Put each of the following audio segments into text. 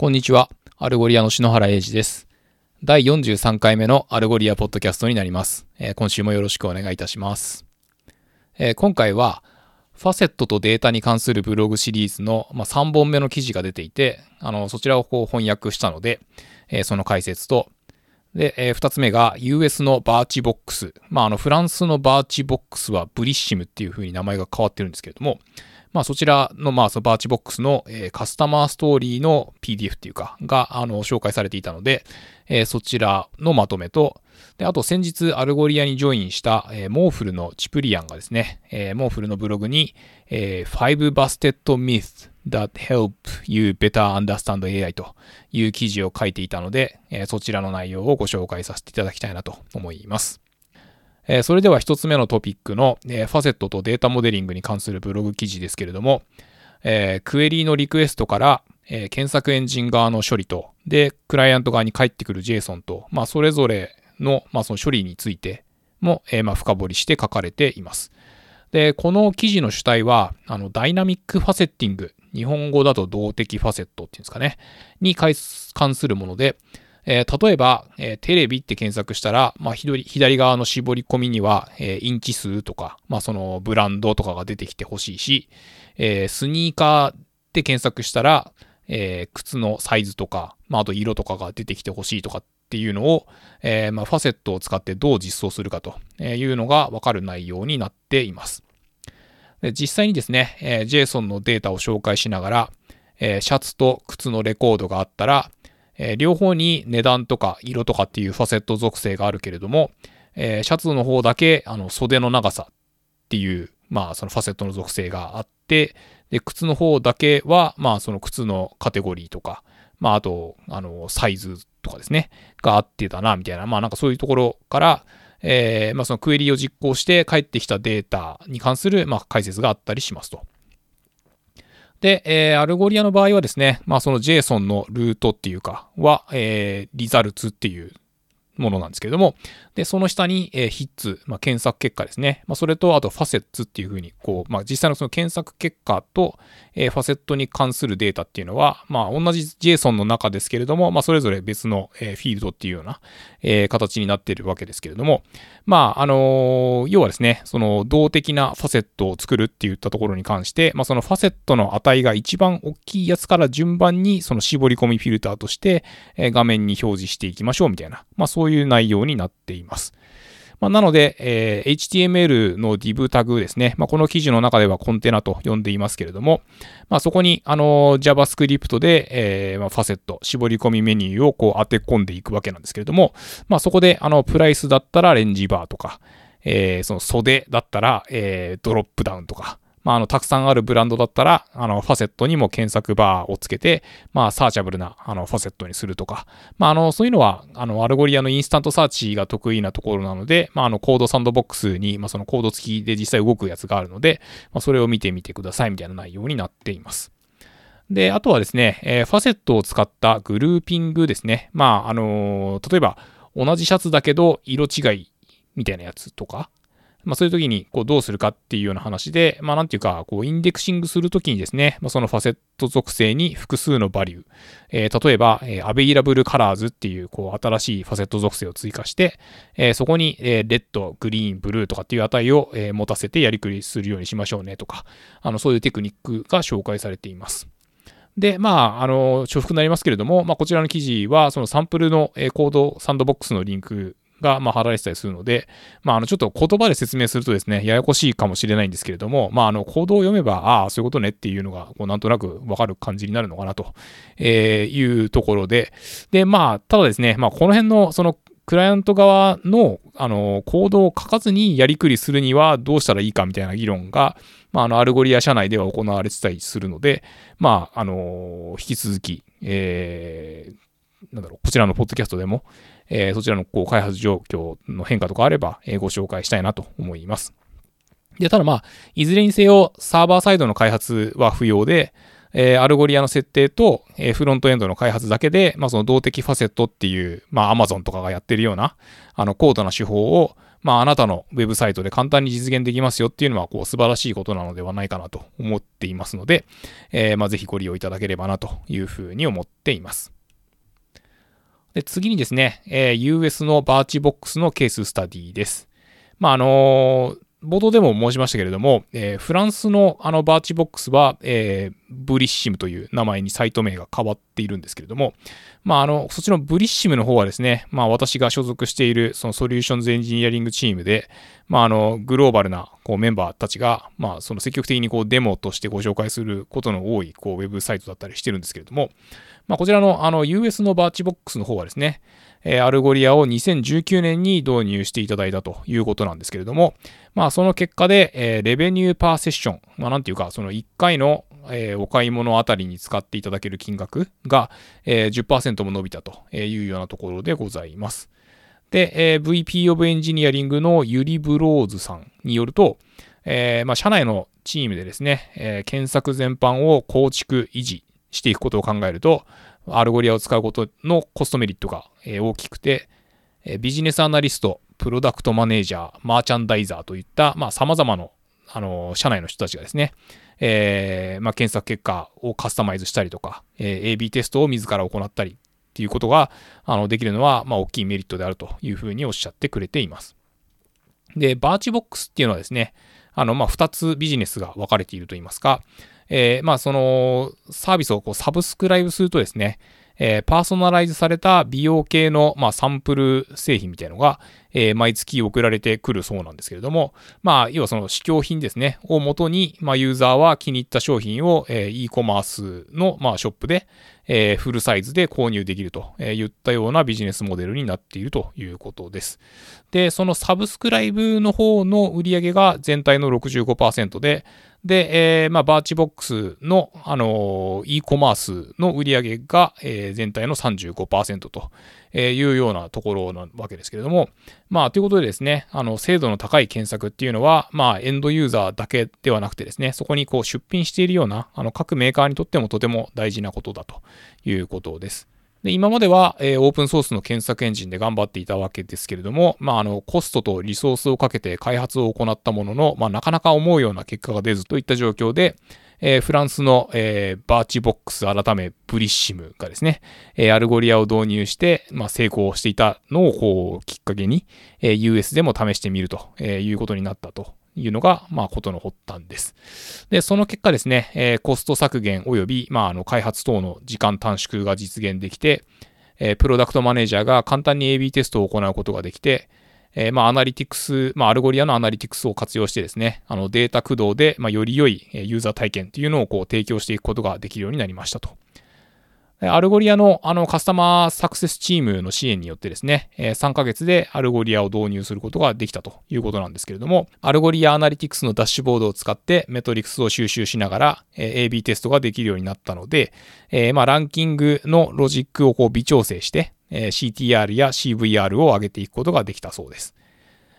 こんにちは。 Algolia の篠原英二です。第43回目の Algolia ポッドキャストになります。えー今週もよろしくお願いいたします。えー今回は、ファセットとデータに関するブログシリーズの、まあ、3本目の記事が出ていて、あのそちらをこう翻訳したので、えーその解説と、で、え2つ目が US の Birchbox。まあ、あのフランスの Birchbox は Blissim っていう風に名前が変わってるんですけれども、まあ、そちらの、まあ、その Birchbox の、えーカスタマーストーリーの PDF っていうか、が、あの、紹介されていたので、えーそちらのまとめと、で、あと先日 Algolia にジョインした、えー MorphL の Ciprian がですね、えー MorphL のブログに、えー、5 Busted Myths that help you better understand AI という記事を書いていたので、えーそちらの内容をご紹介させていただきたいなと思います。えそれでは一つ目のトピックの、えファセットとデータモデリングに関するブログ記事ですけれども、えクエリーのリクエストから、え検索エンジン側の処理と、で、クライアント側に返ってくる JSON と、まあ、それぞれの、まあ、その処理についても、えまあ、深掘りして書かれています。で、この記事の主体は、あの、ダイナミックファセッティング、日本語だと動的ファセットっていうんですかね、に関するもので、えー例えば、えーテレビって検索したら、まあ、左左側の絞り込みには、えーインチ数とか、まあ、そのブランドとかが出てきてほしいし、えスニーカーって検索したら、え靴のサイズとか、まあ、あと色とかが出てきてほしいとかっていうのを、えまあ、ファセットを使ってどう実装するかというのがわかる内容になっています。で実際にですね、え JSON のデータを紹介しながら、えシャツと靴のレコードがあったら、えー両方に値段とか色とかっていうファセット属性があるけれども、えーシャツの方だけあの袖の長さっていう、まあそのファセットの属性があって、で、靴の方だけは、まあその靴のカテゴリーとか、まああと、あの、サイズとかですね、があってたな、みたいな、まあなんかそういうところから、えーまあそのクエリを実行して帰ってきたデータに関する、まあ解説があったりしますと。で、えー Algolia の場合はですね、まあその JSON のルートっていうかは、えー results っていうものなんですけれども、で、その下に、えー hits、まあ、検索結果ですね。まあ、それと、あと、 facets っていうふうに、こう、まあ、実際のその検索結果と、えーファセットに関するデータっていうのは、まあ、同じ JSON の中ですけれども、まあ、それぞれ別の、えーフィールドっていうような、えー形になっているわけですけれども、まあ、あのー要はですね、その動的なファセットを作るっていったところに関して、まあ、そのファセットの値が一番大きいやつから順番にその絞り込みフィルターとして、えー画面に表示していきましょうみたいな、まあ、そういうういう内容になっています。まあ、なので、えー HTML の div タグですね。まあ、この記事の中ではコンテナと呼んでいますけれども、まあ、そこに、あの、JavaScript で、えーま、ファセット、絞り込みメニューをこう当て込んでいくわけなんですけれども、ま、そこで、あの、プライスだったらレンジバーとか、えーその袖だったら、えドロップダウンとか、まあ、あの、たくさんあるブランドだったら、あの、ファセットにも検索バーをつけて、まあ、 searchable な、あの、ファセットにするとか、まあ、あの、そういうのは、あの、 Algolia の InstantSearch が得意なところなので、まあ、あの、 CodeSandbox に、まあ、そのコード付きで実際動くやつがあるので、まあ、それを見てみてくださいみたいな内容になっています。で、あとはですね、えーファセットを使ったグルーピングですね。まあ、あのー例えば、同じシャツだけど、色違いみたいなやつとか、まあ、そういう時にこうどうするかっていうような話で、まあ、なんていうか、こうインデクシングするときにですね、まあ、そのファセット属性に複数のバリュー、えー例えば、えー、available colors っていうこう新しいファセット属性を追加して、えーそこに、えー、レッド、グリーン、ブルーとかっていう値を、え持たせてやりくりするようにしましょうねとか、あのそういうテクニックが紹介されています。で、まあ、あの、重複になりますけれども、まあ、こちらの記事は、そのサンプルのコードサンドボックスのリンクが、まあ、貼られてたりするので、まあ、あの、ちょっと言葉で説明するとですね、ややこしいかもしれないんですけれども、まあ、あの、コードを読めば、ああ、そういうことねっていうのが、こう、なんとなくわかる感じになるのかなと、えいうところで、で、まあ、ただですね、まあ、この辺の、その、クライアント側の、あの、コードを書かずにやりくりするにはどうしたらいいかみたいな議論が、まあ、あの、 Algolia 社内では行われてたりするので、まあ、あの、引き続き、えー、なんだろう、こちらのポッドキャストでも、えーそちらのこう開発状況の変化とかあれば、えーご紹介したいなと思います。で、ただまあ、いずれにせよ、サーバーサイドの開発は不要で、えー Algolia の設定と、えーフロントエンドの開発だけで、まあ、その動的ファセットっていう、まあ、Amazon とかがやってるような、あの、高度な手法を、まあ、あなたのウェブサイトで簡単に実現できますよっていうのは、こう、素晴らしいことなのではないかなと思っていますので、えー、まあ、ぜひご利用いただければなというふうに思っています。で、次にですね、えー、US のバーチボックスのケーススタディです。まあ、あのー冒頭でも申しましたけれども、えー、フランスのあの Birchbox は、えー、 Blissim という名前にサイト名が変わっているんですけれども、まあ、あの、そっちの Blissim の方はですね、まあ、私が所属しているその Solutions Engineering チームで、まあ、あの、グローバルなこうメンバーたちが、まあ、その積極的にこうデモとしてご紹介することの多いこうウェブサイトだったりしてるんですけれども、まあ、こちらのあの US の Birchbox の方はですね、え Algolia を2019年に導入していただいたということなんですけれども、まあその結果で、え revenue per session、まあなんていうか、その1回のえお買い物あたりに使っていただける金額が、え10%も伸びたというようなところでございます。で、え VP of Engineering のユリ・ブローズさんによると、えー、まあ、社内のチームでですね、えー、検索全般を構築、維持していくことを考えると、 Algolia を使うことのコストメリットが大きくて、ビジネスアナリスト、プロダクトマネージャー、マーチャンダイザーといった、まあ、様々な、あの、社内の人たちがですね、えー、まあ、検索結果をカスタマイズしたりとか、えー、AB テストを自ら行ったりっていうことが、あの、できるのは、まあ、大きいメリットであるというふうにおっしゃってくれています。で、バーチボックスっていうのはですね、あの、まあ、二つビジネスが分かれていると言いますか、えー、まあ、その、サービスをこうサブスクライブするとですね、えー、パーソナライズされた美容系の、まあ、サンプル製品みたいなのが、えー、毎月送られてくるそうなんですけれども、まあ、要はその試供品ですね、をもとに、まあ、ユーザーは気に入った商品を、えー、e コマースの、まあ、ショップで、えー、フルサイズで購入できるといったようなビジネスモデルになっているということです。で、そのサブスクライブの方の売り上げが全体の65%で、で、えー、まあ、バーチボックスの、あのー、e コマースの売り上げが、えー、全体の35%というようなところなわけですけれども、まあ、ということでですね、あの、精度の高い検索っていうのは、まあ、エンドユーザーだけではなくてですね、そこにこう出品しているような、あの、各メーカーにとってもとても大事なことだということです。で今までは、えー、オープンソースの検索エンジンで頑張っていたわけですけれども、まあ、あの、コストとリソースをかけて開発を行ったものの、まあ、なかなか思うような結果が出ずといった状況で、えー、フランスの、えー、 Birchbox 改め Blissim がですね、えー、 Algolia を導入して、まあ、成功していたのをこうきっかけに、えー、US でも試してみるとえいうことになったと。いうのが、まあ、ことの発端です。で、その結果ですね、えー、コスト削減及び、まあ、あの、開発等の時間短縮が実現できて、えー、プロダクトマネージャーが簡単に AB テストを行うことができて、えー、まあ、アナリティクス、まあ、 Algolia のアナリティクスを活用してですね、あの、データ駆動で、まあ、より良いユーザー体験というのをこう提供していくことができるようになりましたと。Algolia のあのカスタマーサクセスチームの支援によってですね、3ヶ月で Algolia を導入することができたということなんですけれども、 Algolia Analytics のダッシュボードを使ってメトリクスを収集しながら AB テストができるようになったので、まあ、ランキングのロジックをこう微調整して、CTR や CVR を上げていくことができたそうです。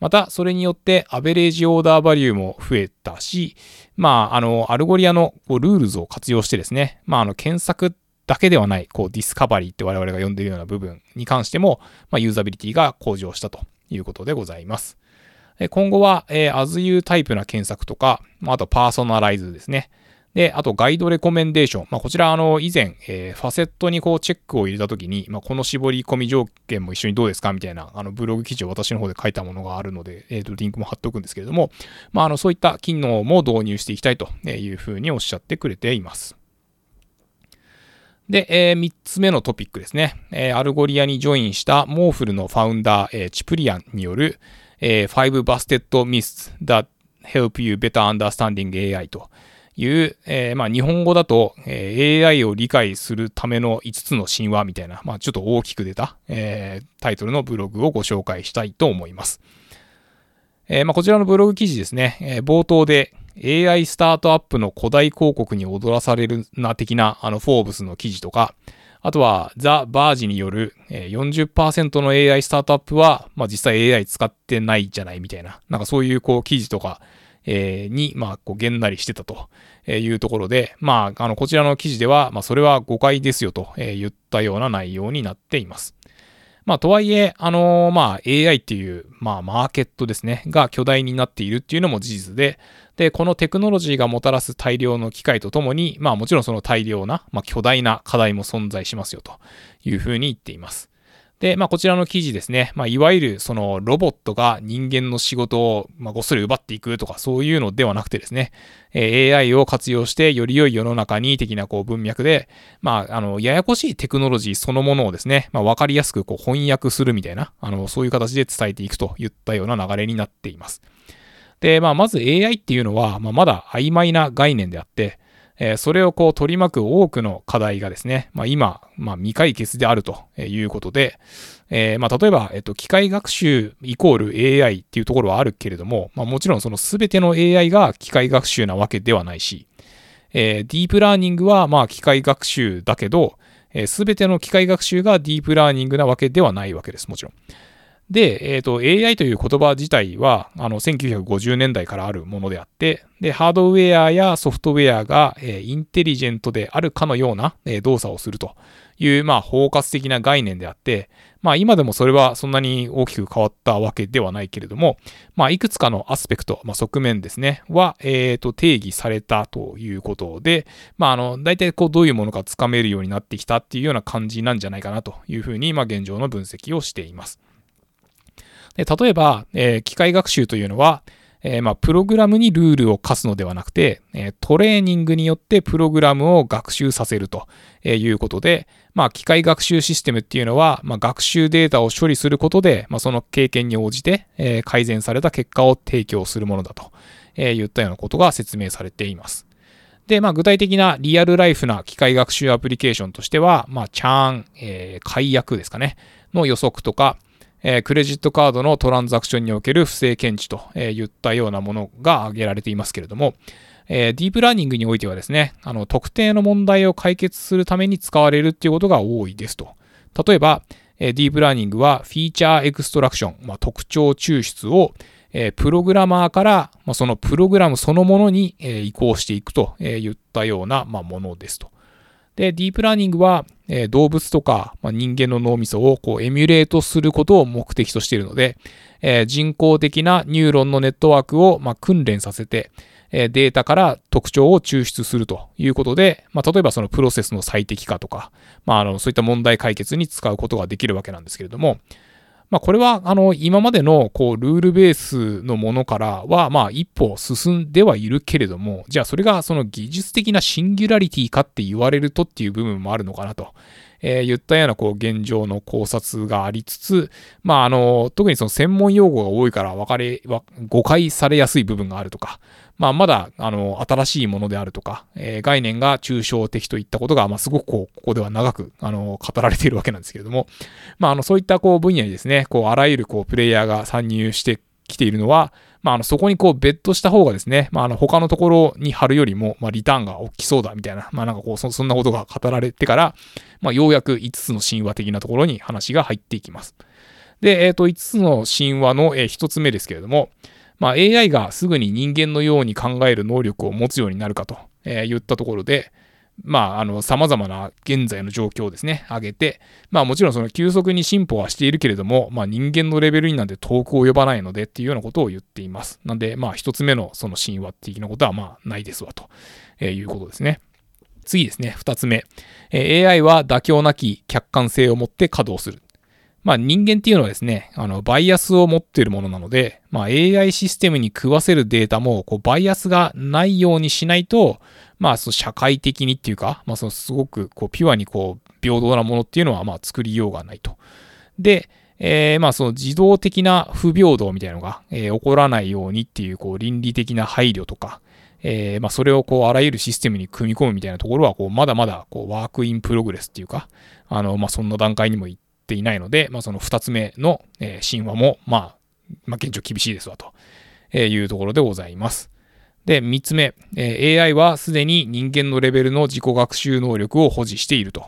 また、それによって、 average order value も増えたし、まあ、あの、 Algolia の Rules を活用してですね、まあ、あの、検索だけではない、こう、 discovery って我々が呼んでいるような部分に関しても、まあ、ユーザビリティが向上したということでございます。今後は、えー、as you タイプな検索とか、まあとパーソナライズですね。で、あと guide recommendation。まあ、こちら、あの、以前、えー、ファセットにこうチェックを入れたときに、まあ、この絞り込み条件も一緒にどうですかみたいな、あの、ブログ記事を私の方で書いたものがあるので、えっ、ー、と、リンクも貼っておくんですけれども、まあ、あの、そういった機能も導入していきたいというふうにおっしゃってくれています。で、えー、3つ目のトピックですね。えー、 Algolia にジョインした MorphL の founder、えー、チプリアンによる、えー、5 Busted Myths that help you better understanding AI という、えー、まあ、日本語だと、え、AI を理解するための5つの神話みたいな、まあ、ちょっと大きく出た、え、タイトルのブログをご紹介したいと思います。えまあ、こちらのブログ記事ですね、え冒頭で AI スタートアップの古代広告に踊らされるな的なあのフォーブスの記事とか、あとはザ・バージによる40%の AI スタートアップは、まあ、実際 AI 使ってないじゃないみたいな、なんかそういうこう記事とか、えー、に、まあ、こう、げんなりしてたというところで、まあ、あの、こちらの記事では、まあ、それは誤解ですよと言ったような内容になっています。まあ、とはいえ、あのー、まあ、AI っていう、まあ、マーケットですね、が巨大になっているっていうのも事実で、で、このテクノロジーがもたらす大量の機会とともに、まあ、もちろんその大量な、まあ、巨大な課題も存在しますよというふうに言っています。で、まあ、こちらの記事ですね、まあ、いわゆるそのロボットが人間の仕事を、ま、ごっそり奪っていくとかそういうのではなくてですね、え、AI を活用してより良い世の中に的なこう文脈で、まあ、あの、ややこしいテクノロジーそのものをですね、まあ、わかりやすくこう翻訳するみたいな、あの、そういう形で伝えていくといったような流れになっています。で、まあ、まず AI っていうのは、まあ、まだ曖昧な概念であって、えそれをこう取り巻く多くの課題がですね、まあ、今、まあ、未解決であるということで、えー、まあ、例えば、えっと、機械学習イコール AI っていうところはあるけれども、ま、もちろんその全ての AI が機械学習なわけではないし、えー、ディープラーニングはま機械学習だけど、えー、すべての機械学習がディープラーニングなわけではないわけです、もちろん。で、えっ、ー、と、AI という言葉自体は、あの、1950年代からあるものであって、で、ハードウェアやソフトウェアが、えー、インテリジェントであるかのような、えー、動作をするという、まあ、包括的な概念であって、まあ、今でもそれはそんなに大きく変わったわけではないけれども、まあ、いくつかのアスペクト、まあ、側面ですね、は、えっ、ー、と、定義されたということで、まあ、あの、大体こう、どういうものかつかめるようになってきたっていうような感じなんじゃないかなというふうに、まあ、現状の分析をしています。で例えば、えー、機械学習というのは、えー、まあ、プログラムにルールを課すのではなくて、え、トレーニングによってプログラムを学習させるということで、まあ、機械学習システムっていうのは、まあ、学習データを処理することで、まあ、その経験に応じて、え、改善された結果を提供するものだと、え言ったようなことが説明されています。で、まあ、具体的な real life な機械学習アプリケーションとしては、まあ、 churn、えー、解約ですかね、の予測とか、えー、クレジットカードのトランザクションにおける不正検知といったようなものが挙げられていますけれども、えー、ディープラーニングにおいてはですね、あの、特定の問題を解決するために使われるっていうことが多いですと。例えば、えー、ディープラーニングは feature extraction、まあ、特徴抽出を、えー、プログラマーから、まあ、そのプログラムそのものに、えー、移行していくといったような、まあ、ものですと。で、ディープラーニングは、え、動物とか、ま、人間の脳みそをこうエミュレートすることを目的としているので、え、人工的なニューロンのネットワークを、ま、訓練させて、え、データから特徴を抽出するということで、ま、例えばそのプロセスの最適化とか、まあ、あのそういった問題解決に使うことができるわけなんですけれども、まあ、これは、あの、今までの、こう、ルールベースのものからは、まあ、一歩進んではいるけれども、じゃあ、それが、その技術的なシンギュラリティかって言われるとっていう部分もあるのかなと。えー、言ったような、こう、現状の考察がありつつ、まあ、あの、特にその専門用語が多いから分かれ、誤解されやすい部分があるとか、まあ、まだ、あの、新しいものであるとか、えー、概念が抽象的といったことが、まあ、すごくこう、ここでは長く、あの、語られているわけなんですけれども、まあ、あの、そういった、こう、分野にですね、こう、あらゆる、こう、プレイヤーが参入してきているのは、まあ、あの、そこにこう、ベットした方がですね、まあ、あの、他のところに貼るよりも、まあ、リターンが大きそうだ、みたいな、まあ、なんかこうそ、そんなことが語られてから、まあ、ようやく5つの神話的なところに話が入っていきます。で、えっ、ー、と、5つの神話の、えー、1つ目ですけれども、まあ、AI がすぐに人間のように考える能力を持つようになるかと、え言ったところで、まあ、あの、様々な現在の状況をですね、挙げて、まあもちろんその急速に進歩はしているけれども、まあ人間のレベルになんて遠く及ばないのでっていうようなことを言っています。なんで、まあ一つ目のその神話的なことはまあないですわと、えいうことですね。次ですね、二つ目。え AI は妥協なき客観性を持って稼働する。まあ人間っていうのはですね、あの、バイアスを持っているものなので、まあ AI システムに食わせるデータも、こう、バイアスがないようにしないと、まあ、その社会的にっていうか、まあ、そのすごく、こう、ピュアにこう、平等なものっていうのは、まあ、作りようがないと。で、えー、まあ、その自動的な不平等みたいなのが、えー、起こらないようにっていう、こう、倫理的な配慮とか、えー、まあ、それをこう、あらゆるシステムに組み込むみたいなところは、こう、まだまだ、こう、 work in progress っていうか、あの、まあ、そんな段階にも行ていないので、まあ、その2つ目の、えー、神話も、まあ、まあ、現状厳しいですわ、というところでございます。で、3つ目、えー、AI はすでに人間のレベルの自己学習能力を保持していると。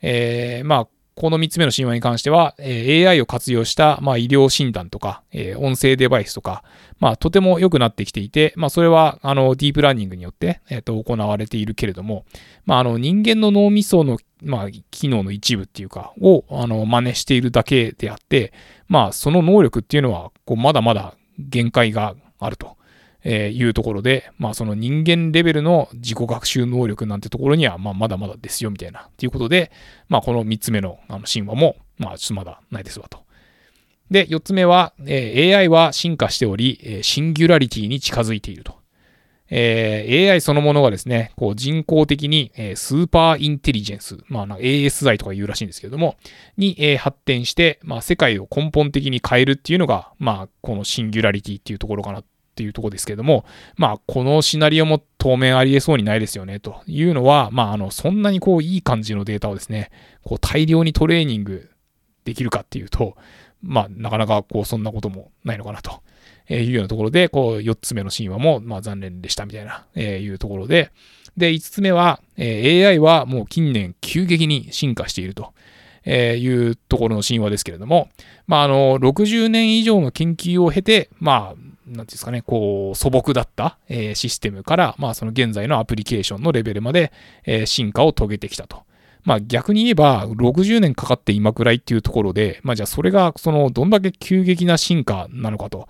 えー、まあ、この3つ目の神話に関しては、え AI を活用した、まあ、医療診断とか、え音声デバイスとか、まあ、とても良くなってきていて、まあ、それは、あの、ディープラーニングによって、えっ、と、行われているけれども、まあ、あの、人間の脳みその、まあ、機能の一部っていうか、を、あの、真似しているだけであって、まあ、その能力っていうのは、こう、まだまだ限界があると。えいうところで、まあその人間レベルの自己学習能力なんてところには、まあまだまだですよみたいな、っていうことで、まあこの3つ目のあの神話も、まあちょっとまだないですわと。で、4つ目は、え、AI は進化しており、え、シンギュラリティに近づいていると。えー、AI そのものがですね、こう人工的に、えー、スーパーインテリジェンス、まあ、ASI とか言うらしいんですけれども、に、えー、発展して、まあ、世界を根本的に変えるっていうのが、まあ、このシンギュラリティっていうところかなっていうとこですけれども、まあ、このシナリオも当面ありえそうにないですよね、というのは、まあ、あの、そんなにこう、いい感じのデータをですね、こう、大量にトレーニングできるかっていうと、まあ、なかなかこう、そんなこともないのかなと。えいうようなところで、こう、4つ目の神話も、まあ、残念でしたみたいな、えいうところで、で、5つ目は、え AI はもう近年急激に進化していると。えいうところの神話ですけれども、まあ、あの、60年以上の研究を経て、まあ、なんですかね、こう、素朴だった、えシステムから、まあ、その現在のアプリケーションのレベルまで、え進化を遂げてきたと。まあ逆に言えば60年かかって今くらいっていうところで、まあじゃあそれがそのどんだけ急激な進化なのかと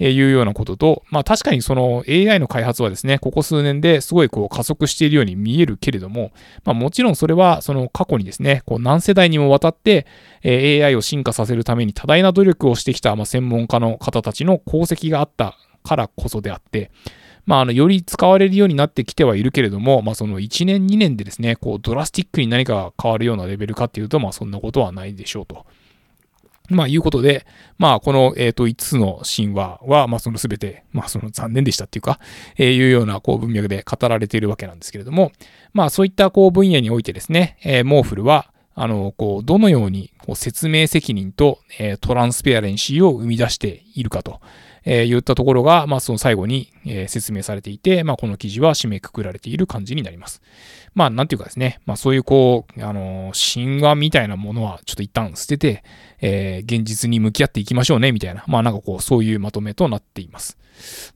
いうようなことと、まあ確かにその AI の開発はですね、ここ数年ですごいこう加速しているように見えるけれども、まあもちろんそれはその過去にですね、こう何世代にもわたって AI を進化させるために多大な努力をしてきたま専門家の方たちの功績があったからこそであって、まあ、あの、より使われるようになってきてはいるけれども、まあ、その1年、2年でですね、こう、ドラスティックに何かが変わるようなレベルかっていうと、まあ、そんなことはないでしょうと。まあ、いうことで、まあ、この、えっ、と、5つの神話は、まあ、そのすべて、まあ、その残念でしたっていうか、え、いうような、こう、文脈で語られているわけなんですけれども、まあ、そういった、こう、分野においてですね、え、 MorphL は、あの、こう、どのように、こう、説明責任と、え、 transparency を生み出しているかと。えー、言ったところが、まあ、その最後に、えー、説明されていて、まあ、この記事は締めくくられている感じになります。まあ、なんていうかですね、まあ、そういうこう、あのー、神話みたいなものはちょっと一旦捨てて、えー、現実に向き合っていきましょうね、みたいな、まあ、なんかこう、そういうまとめとなっています。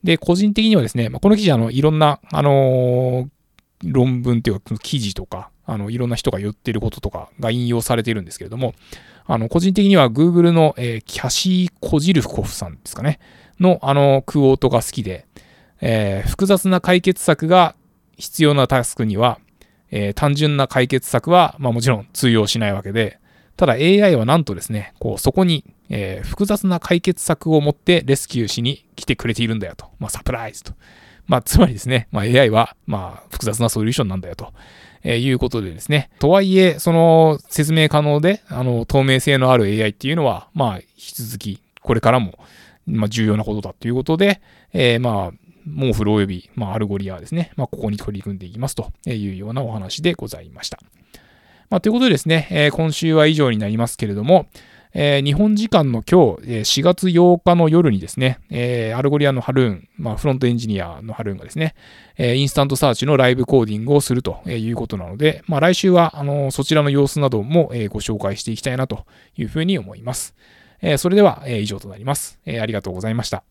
で、個人的にはですね、まあ、この記事、あの、いろんな、あの、論文っていうか、記事とか、あの、いろんな人が言ってることとかが引用されているんですけれども、あの、個人的には Google の、えー、キャシー・コジルフコフさんですかね。のあのクオートが好きで、えー、複雑な解決策が必要なタスクには、えー、単純な解決策は、まあ、もちろん通用しないわけで、ただ AI はなんとですね、こうそこに、えー、複雑な解決策を持ってレスキューしに来てくれているんだよと。まあ、サプライズと。まあ、つまりですね、まあ、AI は、まあ、複雑なソリューションなんだよと。えー、いうことでですね。とはいえ、その説明可能で、あの、透明性のある AI っていうのは、まあ、引き続き、これからも、まあ、重要なことだということで、えー、まあ、モーフル及び、まあ、 Algolia ですね、まあ、ここに取り組んでいきますというようなお話でございました。まあ、ということでですね、えー、今週は以上になりますけれども、えー、日本時間の今日、4月8日の夜にですね、えー、 Algolia のハルーン、まあ、フロントエンジニアのハルーンがですね、え、 InstantSearch のライブコーディングをするということなので、まあ、来週はあのそちらの様子なども、えご紹介していきたいなというふうに思います。えそれでは、え以上となります、えありがとうございました。